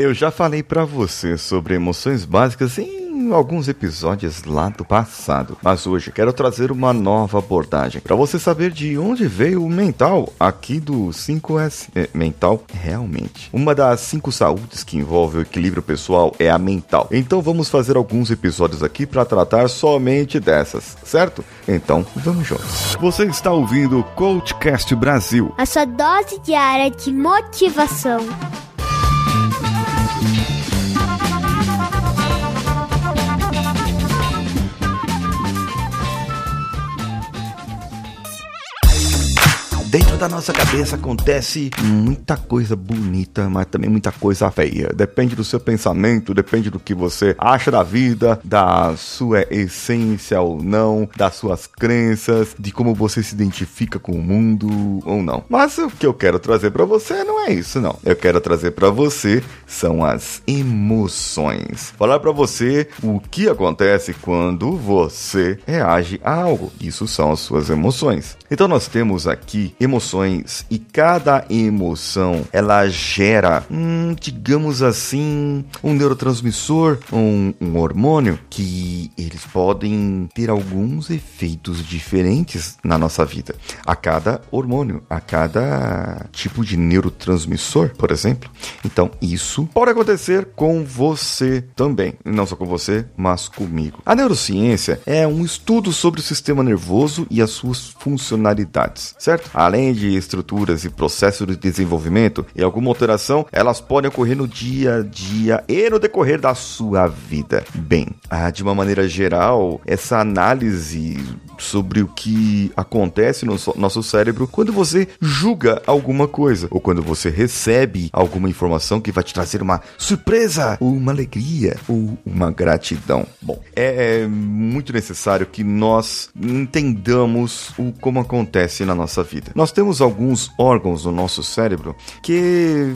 Eu já falei para você sobre emoções básicas em alguns episódios lá do passado, mas hoje quero trazer uma nova abordagem para você saber de onde veio o mental aqui do 5S. É, mental, realmente. Uma das cinco saúdes que envolve o equilíbrio pessoal é a mental. Então vamos fazer alguns episódios aqui para tratar somente dessas, certo? Então vamos juntos. Você está ouvindo o Coachcast Brasil, a sua dose diária de motivação. Da nossa cabeça acontece muita coisa bonita, mas também muita coisa feia. Depende do seu pensamento, depende do que você acha da vida, da sua essência ou não, das suas crenças, de como você se identifica com o mundo ou não. Mas o que eu quero trazer para você não é isso, não. Eu quero trazer para você são as emoções. Falar para você o que acontece quando você reage a algo. Isso são as suas emoções. Então nós temos aqui emoções e cada emoção ela gera, hum, digamos assim, um neurotransmissor, um, um hormônio que eles podem ter alguns efeitos diferentes na nossa vida. A cada hormônio, a cada tipo de neurotransmissor, por exemplo. Então isso pode acontecer com você também, não só com você, mas comigo. A neurociência é um estudo sobre o sistema nervoso e as suas funcionalidades, certo? além de estruturas e processos de desenvolvimento e alguma alteração, elas podem ocorrer no dia a dia e no decorrer da sua vida. Bem, ah, de uma maneira geral, essa análise sobre o que acontece no nosso cérebro quando você julga alguma coisa ou quando você recebe alguma informação que vai te trazer uma surpresa ou uma alegria ou uma gratidão. Bom, é muito necessário que nós entendamos o como acontece na nossa vida. Nós temos alguns órgãos no nosso cérebro que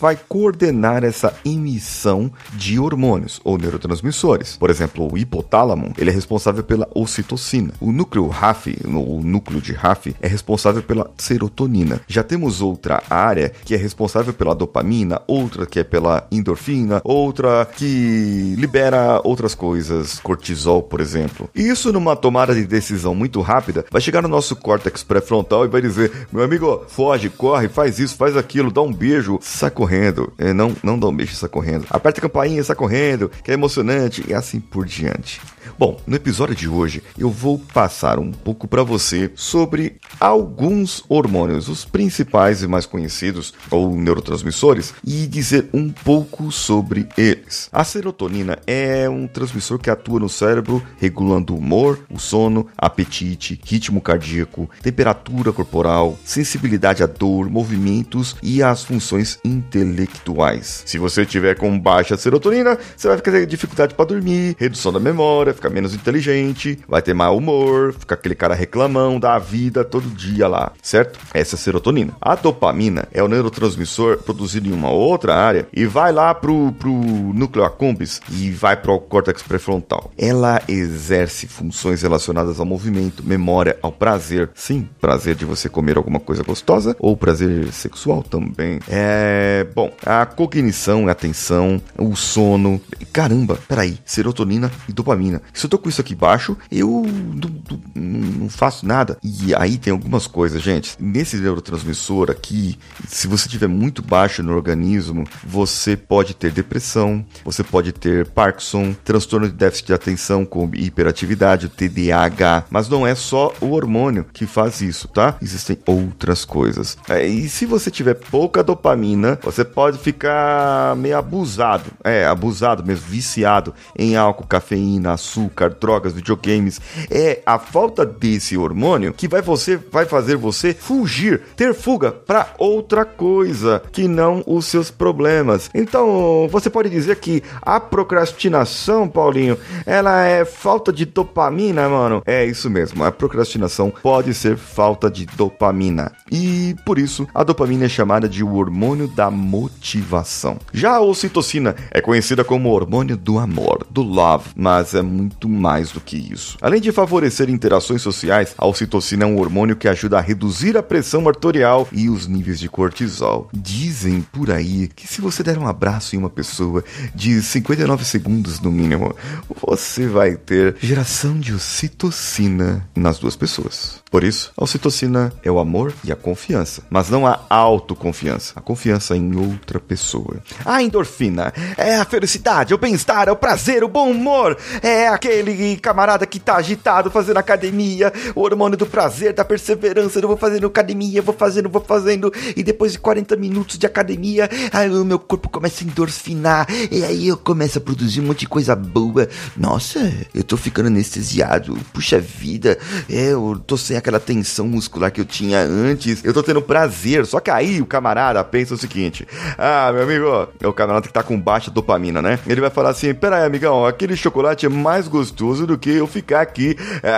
vai coordenar essa emissão de hormônios ou neurotransmissores. Por exemplo, o hipotálamo, ele é responsável pela ocitocina. O núcleo RAF, o núcleo de RAF, é responsável pela serotonina. Já temos outra área que é responsável pela dopamina, outra que é pela endorfina, outra que libera outras coisas, cortisol, por exemplo. E isso numa tomada de decisão muito rápida, vai chegar no nosso córtex pré-frontal e vai dizer: "Meu amigo, foge, corre, faz isso, faz aquilo, dá um beijo, sai correndo". É, não, não dá um beijo, sai correndo. Aperta a campainha, sai correndo, que é emocionante e assim por diante. Bom, no episódio de hoje eu vou passar um pouco para você sobre alguns hormônios, os principais e mais conhecidos ou neurotransmissores, e dizer um pouco sobre eles. A serotonina é um transmissor que atua no cérebro regulando o humor, o sono, apetite, ritmo cardíaco, temperatura corporal, sensibilidade à dor, movimentos e as funções intelectuais. Se você tiver com baixa serotonina, você vai com dificuldade para dormir, redução da memória, ficar menos inteligente, vai ter mau humor, ficar aquele cara reclamão da vida todo dia lá, certo? Essa é a serotonina. A dopamina é o neurotransmissor produzido em uma outra área e vai lá pro, pro núcleo accumbens e vai pro córtex pré-frontal. Ela exerce funções relacionadas ao movimento, memória, ao prazer. Sim, prazer de você comer alguma coisa gostosa ou prazer sexual também. É, bom, a cognição, a atenção, o sono. Caramba, peraí, serotonina e dopamina. Se eu tô com isso aqui baixo, eu não, não faço nada. E aí tem algumas coisas, gente. Nesse neurotransmissor aqui, se você tiver muito baixo no organismo, você pode ter depressão, você pode ter Parkinson, transtorno de déficit de atenção com hiperatividade, TDAH. Mas não é só o hormônio que faz isso, tá? Existem outras coisas. É, e se você tiver pouca dopamina, você pode ficar meio abusado. É, abusado mesmo, viciado em álcool, cafeína, açúcar, drogas, videogames. É a falta desse hormônio que vai você vai fazer você fugir, ter fuga para outra coisa que não os seus problemas. Então, você pode dizer que a procrastinação, Paulinho, ela é falta de dopamina, mano. É isso mesmo. A procrastinação pode ser falta de dopamina. E por isso, a dopamina é chamada de hormônio da motivação. Já a ocitocina é conhecida como hormônio do amor, do love, mas é muito mais do que isso. Além de favorecer ter interações sociais, a ocitocina é um hormônio que ajuda a reduzir a pressão arterial e os níveis de cortisol. Dizem por aí que se você der um abraço em uma pessoa de 59 segundos no mínimo, você vai ter geração de ocitocina nas duas pessoas. Por isso, a ocitocina é o amor e a confiança, mas não a autoconfiança, a confiança em outra pessoa. A endorfina é a felicidade, o bem-estar, é o prazer, o bom humor, é aquele camarada que tá agitado fazendo academia, o hormônio do prazer, da perseverança, eu vou fazendo academia, vou fazendo, vou fazendo, e depois de 40 minutos de academia, aí o meu corpo começa a endorfinar, e aí eu começo a produzir um monte de coisa boa. Nossa, eu tô ficando anestesiado, puxa vida, é, eu tô sem aquela tensão muscular que eu tinha antes, eu tô tendo prazer. Só que aí o camarada pensa o seguinte: Ah, meu amigo, é o camarada que tá com baixa dopamina, né? Ele vai falar assim: Pera aí, amigão, aquele chocolate é mais gostoso do que eu ficar aqui é,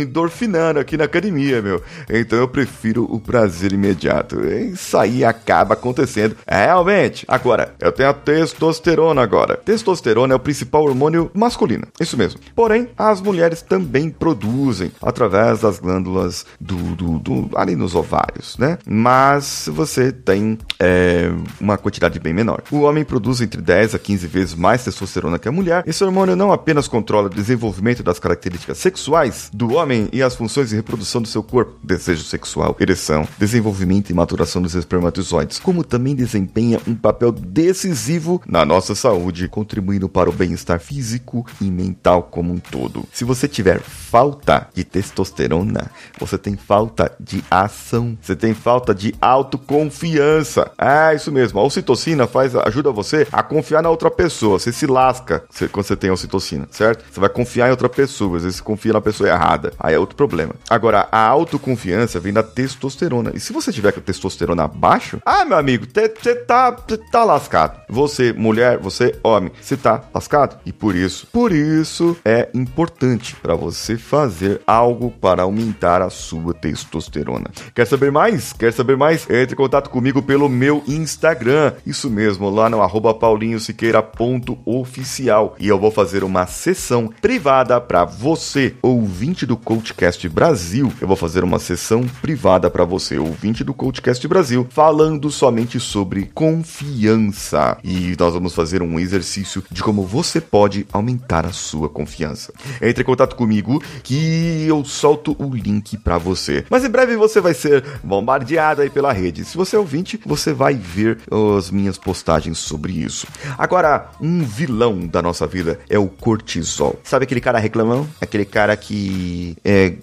endorfinando aqui na academia, meu. Então eu prefiro o prazer imediato. Isso aí acaba acontecendo. É, realmente. Agora, eu tenho a testosterona agora. Testosterona é o principal hormônio masculino. Isso mesmo. Porém, as mulheres também produzem através das glândulas do, do, do ali nos ovários, né? Mas você tem é, uma quantidade bem menor. O homem produz entre 10 a 15 vezes mais testosterona que a mulher. Esse hormônio não apenas controla o desenvolvimento das características sexuais do homem e as funções de reprodução do seu corpo, desejo sexual, ereção, desenvolvimento e maturação dos espermatozoides, como também desempenha um papel decisivo na nossa saúde, contribuindo para o bem-estar físico e mental como um todo. Se você tiver falta de testosterona, você tem falta de ação, você tem falta de autoconfiança. É isso mesmo. A ocitocina faz, ajuda você a confiar na outra pessoa. Você se lasca quando você tem ocitocina, certo? Você vai confiar em outra pessoa, às vezes você confia na pessoa errada. Aí é outro problema. Agora, a autoconfiança vem da testosterona. E se você tiver com a testosterona abaixo, ah, meu amigo, você tá, tá lascado. Você, mulher, você, homem, você tá lascado. E por isso, por isso é importante para você fazer algo para aumentar a sua testosterona. Quer saber mais? Quer saber mais? Entre em contato comigo pelo meu Instagram. Isso mesmo, lá no arroba paulinhosiqueira.oficial. E eu vou fazer uma sessão privada para você, ouvinte do Coachcast Brasil. Eu vou fazer uma sessão privada para você, ouvinte do Coachcast Brasil, falando somente sobre confiança. E nós vamos fazer um exercício de como você pode aumentar a sua confiança. Entre em contato comigo que eu solto o link para você. Mas em breve você vai ser bombardeado aí pela rede. Se você é ouvinte, você vai ver as minhas postagens sobre isso. Agora, um vilão da nossa vida é o cortisol. Sabe aquele cara reclamão? Aquele cara que, é,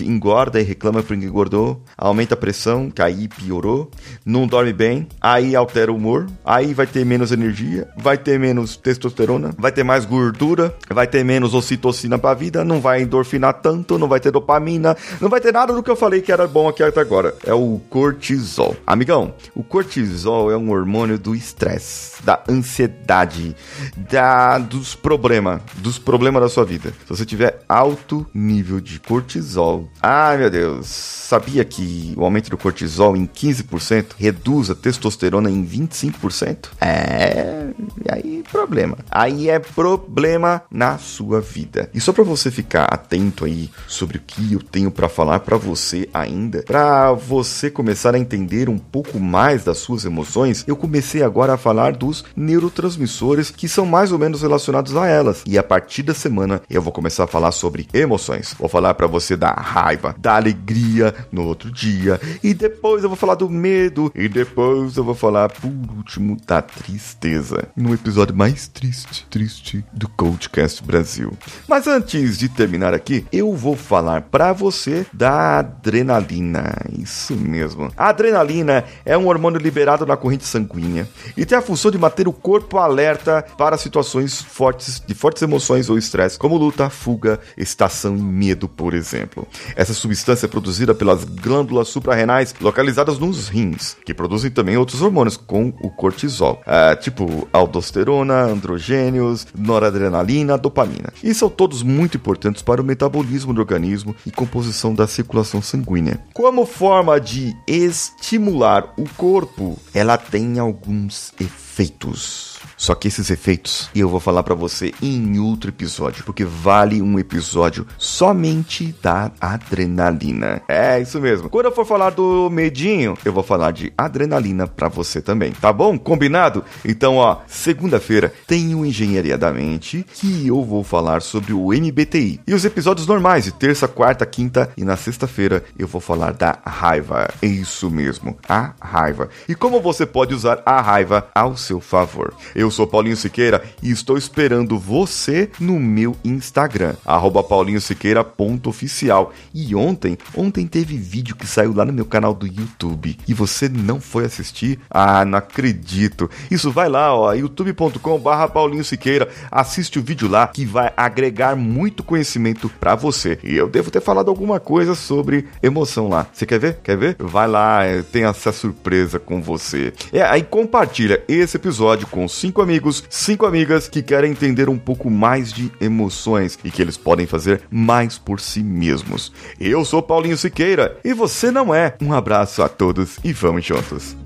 engorda e reclama porque engordou, aumenta a pressão, que aí piorou, não dorme bem, aí altera o humor, aí vai ter menos energia, vai ter menos testosterona, vai ter mais gordura, vai ter menos ocitocina pra vida, não vai endorfinar tanto, não vai ter dopamina, não vai ter nada do que eu falei que era bom aqui até agora. É o cortisol. Amigão, o cortisol é um hormônio do estresse, da ansiedade, da dos problemas, dos problemas da sua vida. Se você tiver alto nível de cortisol, ai meu Deus, sabia que o aumento do cortisol em 15% reduz a testosterona em 25%? É, aí problema. Aí é problema na sua vida. E só para você ficar atento aí sobre o que eu tenho para falar para você ainda, para você começar a entender um pouco mais das suas emoções, eu comecei agora a falar dos neurotransmissores que são mais ou menos relacionados a elas. E a partir da semana eu vou começar a falar sobre emoções. Vou falar para você da raiva, da alegria no outro dia, e depois eu vou falar do medo, e depois eu vou falar por último da tristeza. No episódio mais triste, triste do Coachcast Brasil. Mas antes de terminar aqui, eu vou falar para você da adrenalina. Isso mesmo. A adrenalina é um hormônio liberado na corrente sanguínea e tem a função de manter o corpo alerta para situações fortes de fortes emoções ou estresse, como luta, fuga, excitação e medo, por exemplo. Essa substância é produzida pelas glândulas suprarrenais localizadas nos rins, que produzem também outros hormônios, com o cortisol, é, tipo aldosterona, androgênios, noradrenalina, dopamina. E são todos muito importantes para o metabolismo do organismo e composição da circulação sanguínea. Como forma de estimular o corpo, ela tem alguns efeitos Só que esses efeitos eu vou falar para você em outro episódio, porque vale um episódio somente da adrenalina. É isso mesmo. Quando eu for falar do medinho, eu vou falar de adrenalina para você também, tá bom? Combinado? Então, ó, segunda-feira tem o Engenharia da Mente que eu vou falar sobre o MBTI e os episódios normais de terça, quarta, quinta e na sexta-feira eu vou falar da raiva. É isso mesmo, a raiva. E como você pode usar a raiva ao seu favor. Eu sou Paulinho Siqueira e estou esperando você no meu Instagram, paulinhosiqueira.oficial. E ontem, ontem teve vídeo que saiu lá no meu canal do YouTube e você não foi assistir? Ah, não acredito. Isso vai lá, ó, youtube.com Paulinho Siqueira, assiste o vídeo lá que vai agregar muito conhecimento para você. E eu devo ter falado alguma coisa sobre emoção lá. Você quer ver? Quer ver? Vai lá, é, tem essa surpresa com você. É, aí compartilha esse episódio com cinco amigos, cinco amigas que querem entender um pouco mais de emoções e que eles podem fazer mais por si mesmos. Eu sou Paulinho Siqueira e você não é. Um abraço a todos e vamos juntos.